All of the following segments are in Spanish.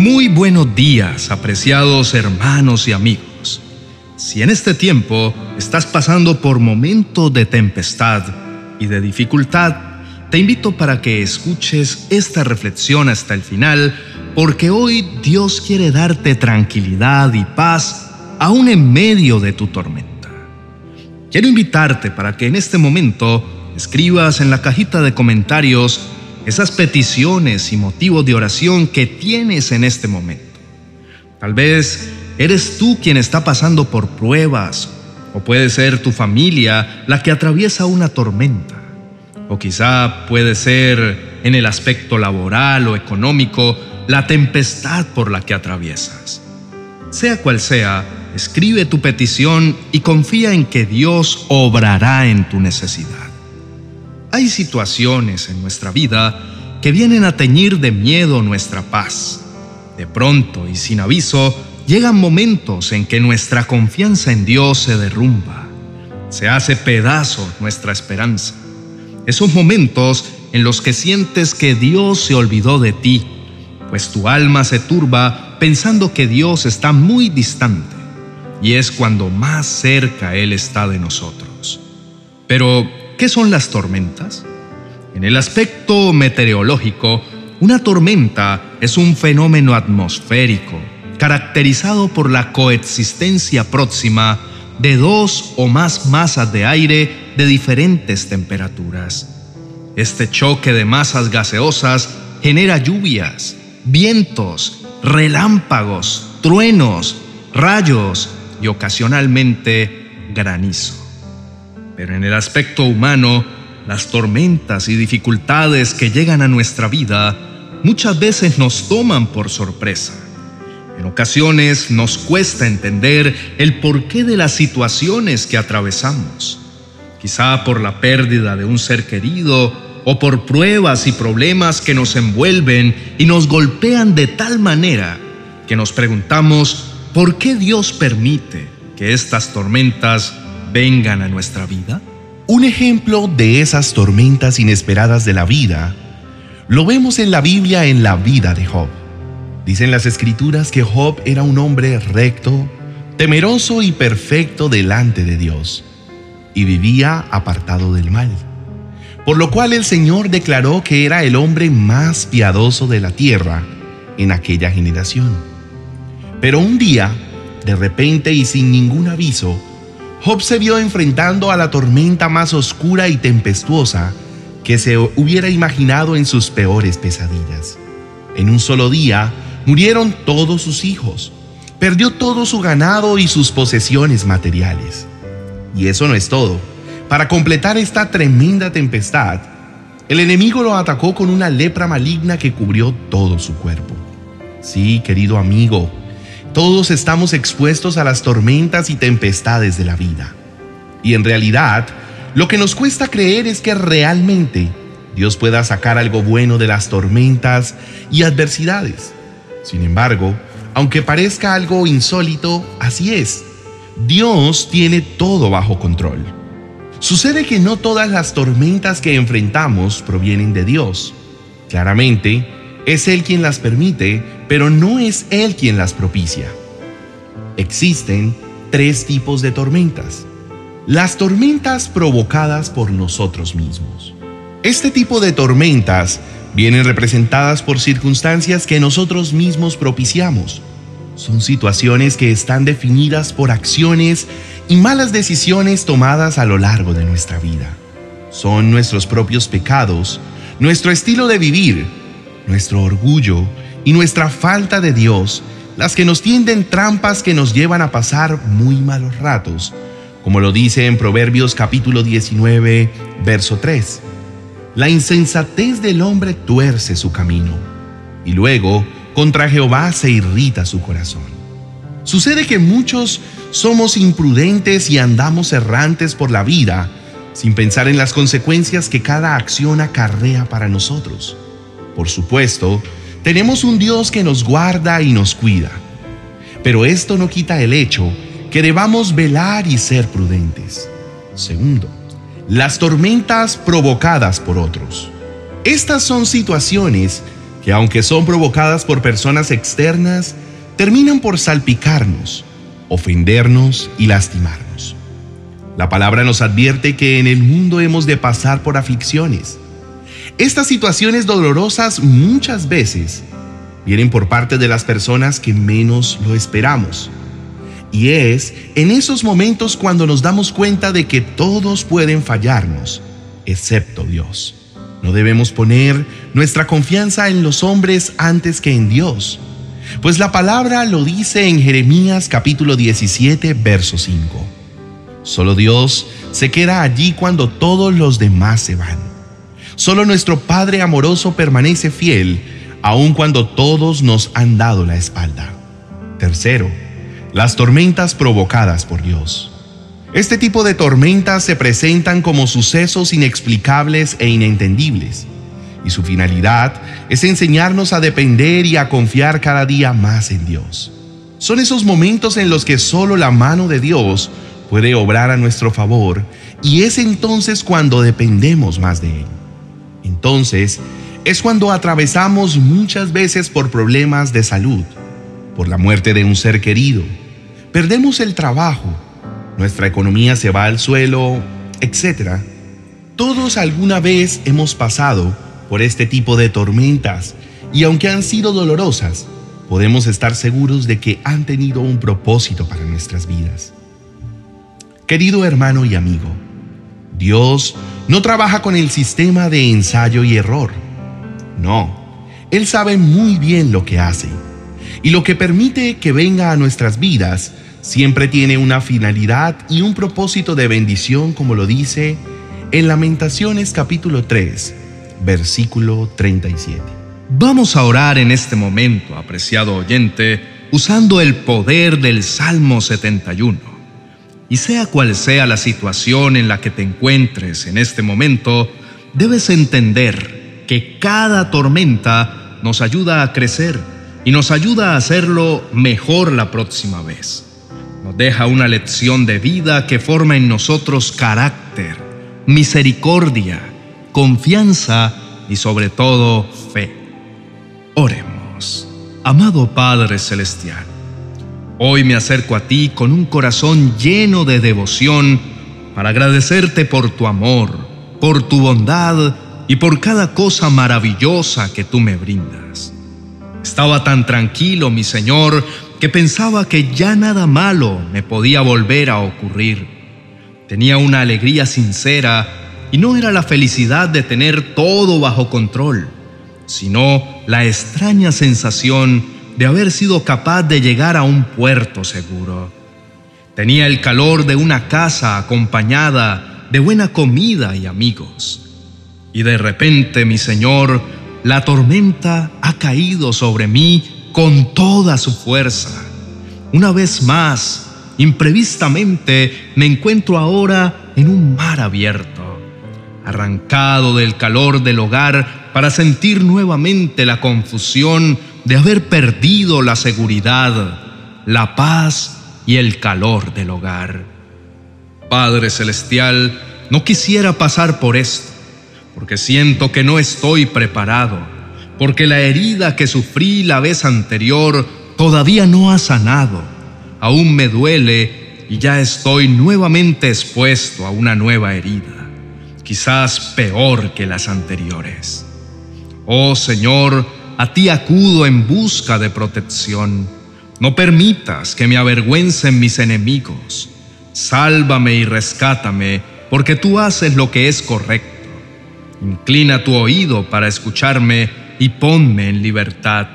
Muy buenos días, apreciados hermanos y amigos. Si en este tiempo estás pasando por momentos de tempestad y de dificultad, te invito para que escuches esta reflexión hasta el final, porque hoy Dios quiere darte tranquilidad y paz aún en medio de tu tormenta. Quiero invitarte para que en este momento escribas en la cajita de comentarios esas peticiones y motivos de oración que tienes en este momento. Tal vez eres tú quien está pasando por pruebas, o puede ser tu familia la que atraviesa una tormenta, o quizá puede ser en el aspecto laboral o económico la tempestad por la que atraviesas. Sea cual sea, escribe tu petición y confía en que Dios obrará en tu necesidad. Hay situaciones en nuestra vida que vienen a teñir de miedo nuestra paz. De pronto y sin aviso, llegan momentos en que nuestra confianza en Dios se derrumba. Se hace pedazo nuestra esperanza. Esos momentos en los que sientes que Dios se olvidó de ti, pues tu alma se turba pensando que Dios está muy distante, y es cuando más cerca Él está de nosotros. Pero, ¿Qué son las tormentas? En el aspecto meteorológico, una tormenta es un fenómeno atmosférico caracterizado por la coexistencia próxima de dos o más masas de aire de diferentes temperaturas. Este choque de masas gaseosas genera lluvias, vientos, relámpagos, truenos, rayos y ocasionalmente granizo. Pero en el aspecto humano, las tormentas y dificultades que llegan a nuestra vida muchas veces nos toman por sorpresa. En ocasiones nos cuesta entender el porqué de las situaciones que atravesamos, quizá por la pérdida de un ser querido o por pruebas y problemas que nos envuelven y nos golpean de tal manera que nos preguntamos por qué Dios permite que estas tormentas vengan a nuestra vida? Un ejemplo de esas tormentas inesperadas de la vida lo vemos en la Biblia en la vida de Job. Dicen las escrituras que Job era un hombre recto, temeroso y perfecto delante de Dios, y vivía apartado del mal. Por lo cual el Señor declaró que era el hombre más piadoso de la tierra en aquella generación. Pero un día, de repente y sin ningún aviso, Job se vio enfrentando a la tormenta más oscura y tempestuosa que se hubiera imaginado en sus peores pesadillas. En un solo día murieron todos sus hijos, perdió todo su ganado y sus posesiones materiales. Y eso no es todo. Para completar esta tremenda tempestad, el enemigo lo atacó con una lepra maligna que cubrió todo su cuerpo. Sí, querido amigo, todos estamos expuestos a las tormentas y tempestades de la vida. Y en realidad, lo que nos cuesta creer es que realmente Dios pueda sacar algo bueno de las tormentas y adversidades. Sin embargo, aunque parezca algo insólito, así es. Dios tiene todo bajo control. Sucede que no todas las tormentas que enfrentamos provienen de Dios. Claramente, es Él quien las permite, pero no es Él quien las propicia. Existen tres tipos de tormentas. Las tormentas provocadas por nosotros mismos. Este tipo de tormentas vienen representadas por circunstancias que nosotros mismos propiciamos. Son situaciones que están definidas por acciones y malas decisiones tomadas a lo largo de nuestra vida. Son nuestros propios pecados, nuestro estilo de vivir, nuestro orgullo y nuestra falta de Dios las que nos tienden trampas que nos llevan a pasar muy malos ratos, como lo dice en Proverbios capítulo 19, verso 3. La insensatez del hombre tuerce su camino, y luego contra Jehová se irrita su corazón. Sucede que muchos somos imprudentes y andamos errantes por la vida sin pensar en las consecuencias que cada acción acarrea para nosotros. Por supuesto, tenemos un Dios que nos guarda y nos cuida. Pero esto no quita el hecho que debamos velar y ser prudentes. Segundo, las tormentas provocadas por otros. Estas son situaciones que aunque son provocadas por personas externas, terminan por salpicarnos, ofendernos y lastimarnos. La palabra nos advierte que en el mundo hemos de pasar por aflicciones. Estas situaciones dolorosas muchas veces vienen por parte de las personas que menos lo esperamos. Y es en esos momentos cuando nos damos cuenta de que todos pueden fallarnos, excepto Dios. No debemos poner nuestra confianza en los hombres antes que en Dios, pues la palabra lo dice en Jeremías capítulo 17, verso 5. Solo Dios se queda allí cuando todos los demás se van. Solo nuestro Padre amoroso permanece fiel, aun cuando todos nos han dado la espalda. Tercero, las tormentas provocadas por Dios. Este tipo de tormentas se presentan como sucesos inexplicables e inentendibles, y su finalidad es enseñarnos a depender y a confiar cada día más en Dios. Son esos momentos en los que solo la mano de Dios puede obrar a nuestro favor, y es entonces cuando dependemos más de Él. Entonces, es cuando atravesamos muchas veces por problemas de salud, por la muerte de un ser querido, perdemos el trabajo, nuestra economía se va al suelo, etc. Todos alguna vez hemos pasado por este tipo de tormentas y aunque han sido dolorosas, podemos estar seguros de que han tenido un propósito para nuestras vidas. Querido hermano y amigo, Dios no trabaja con el sistema de ensayo y error. No, Él sabe muy bien lo que hace y lo que permite que venga a nuestras vidas siempre tiene una finalidad y un propósito de bendición, como lo dice en Lamentaciones capítulo 3, versículo 37. Vamos a orar en este momento, apreciado oyente, usando el poder del Salmo 71. Y sea cual sea la situación en la que te encuentres en este momento, debes entender que cada tormenta nos ayuda a crecer y nos ayuda a hacerlo mejor la próxima vez. Nos deja una lección de vida que forma en nosotros carácter, misericordia, confianza y sobre todo fe. Oremos. Amado Padre Celestial, hoy me acerco a ti con un corazón lleno de devoción para agradecerte por tu amor, por tu bondad y por cada cosa maravillosa que tú me brindas. Estaba tan tranquilo, mi Señor, que pensaba que ya nada malo me podía volver a ocurrir. Tenía una alegría sincera y no era la felicidad de tener todo bajo control, sino la extraña sensación de haber sido capaz de llegar a un puerto seguro. Tenía el calor de una casa acompañada de buena comida y amigos. Y de repente, mi Señor, la tormenta ha caído sobre mí con toda su fuerza. Una vez más, imprevistamente, me encuentro ahora en un mar abierto, arrancado del calor del hogar para sentir nuevamente la confusión de haber perdido la seguridad, la paz y el calor del hogar. Padre Celestial, no quisiera pasar por esto, porque siento que no estoy preparado porque la herida que sufrí la vez anterior todavía no ha sanado. Aún me duele y ya estoy nuevamente expuesto a una nueva herida, quizás peor que las anteriores. Oh Señor, a ti acudo en busca de protección. No permitas que me avergüencen mis enemigos. Sálvame y rescátame, porque tú haces lo que es correcto. Inclina tu oído para escucharme y ponme en libertad.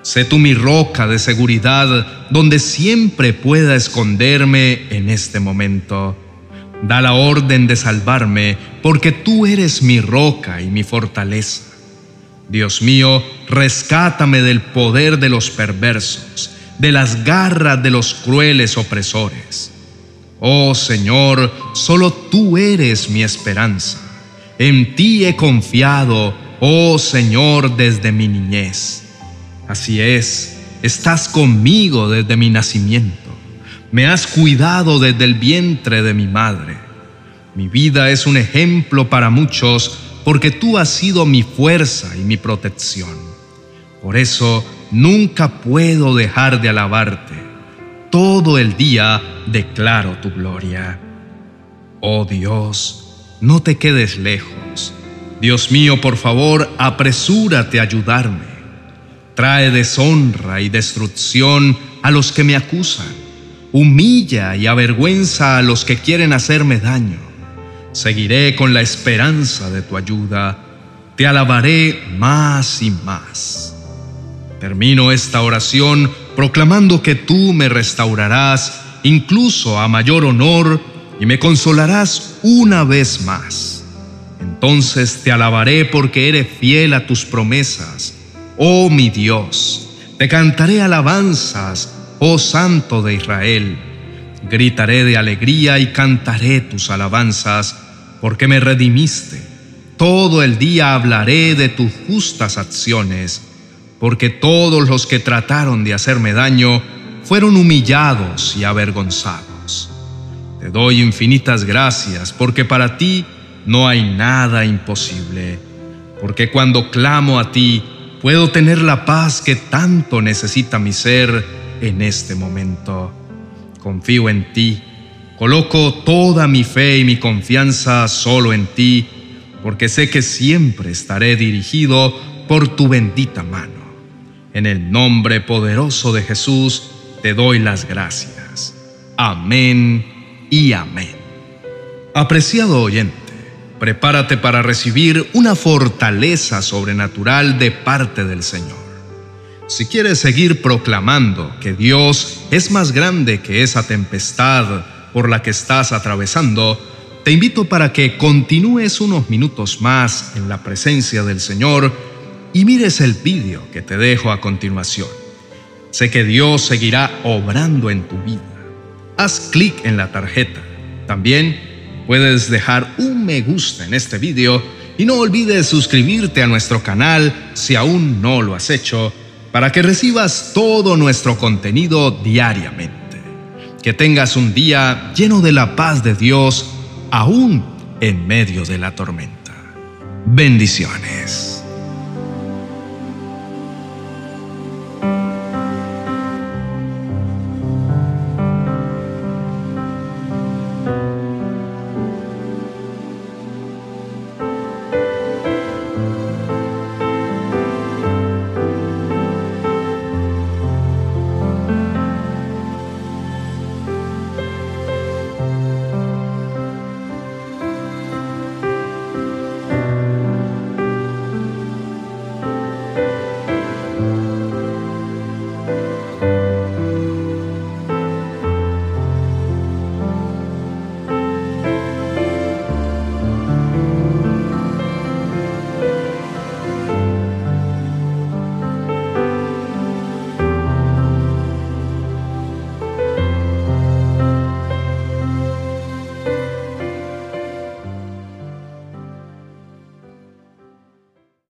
Sé tú mi roca de seguridad donde siempre pueda esconderme en este momento. Da la orden de salvarme porque tú eres mi roca y mi fortaleza. Dios mío, rescátame del poder de los perversos, de las garras de los crueles opresores. Oh Señor, solo tú eres mi esperanza. En ti he confiado oh Señor, desde mi niñez. Así es, estás conmigo desde mi nacimiento. Me has cuidado desde el vientre de mi madre. Mi vida es un ejemplo para muchos porque tú has sido mi fuerza y mi protección. Por eso nunca puedo dejar de alabarte. Todo el día declaro tu gloria. Oh Dios, no te quedes lejos. Dios mío, por favor, apresúrate a ayudarme. Trae deshonra y destrucción a los que me acusan. Humilla y avergüenza a los que quieren hacerme daño. Seguiré con la esperanza de tu ayuda. Te alabaré más y más. Termino esta oración proclamando que tú me restaurarás incluso a mayor honor y me consolarás una vez más. Entonces te alabaré porque eres fiel a tus promesas, oh mi Dios. Te cantaré alabanzas, oh Santo de Israel. Gritaré de alegría y cantaré tus alabanzas, porque me redimiste. Todo el día hablaré de tus justas acciones porque todos los que trataron de hacerme daño fueron humillados y avergonzados. Te doy infinitas gracias, porque para ti no hay nada imposible, porque cuando clamo a ti puedo tener la paz que tanto necesita mi ser en este momento. Confío en ti, coloco toda mi fe y mi confianza solo en ti, porque sé que siempre estaré dirigido por tu bendita mano. En el nombre poderoso de Jesús te doy las gracias. Amén y amén. Apreciado oyente, prepárate para recibir una fortaleza sobrenatural de parte del Señor. Si quieres seguir proclamando que Dios es más grande que esa tempestad por la que estás atravesando, te invito para que continúes unos minutos más en la presencia del Señor y mires el vídeo que te dejo a continuación. Sé que Dios seguirá obrando en tu vida. Haz clic en la tarjeta. También puedes dejar un me gusta en este vídeo y no olvides suscribirte a nuestro canal si aún no lo has hecho para que recibas todo nuestro contenido diariamente. Que tengas un día lleno de la paz de Dios aún en medio de la tormenta. Bendiciones.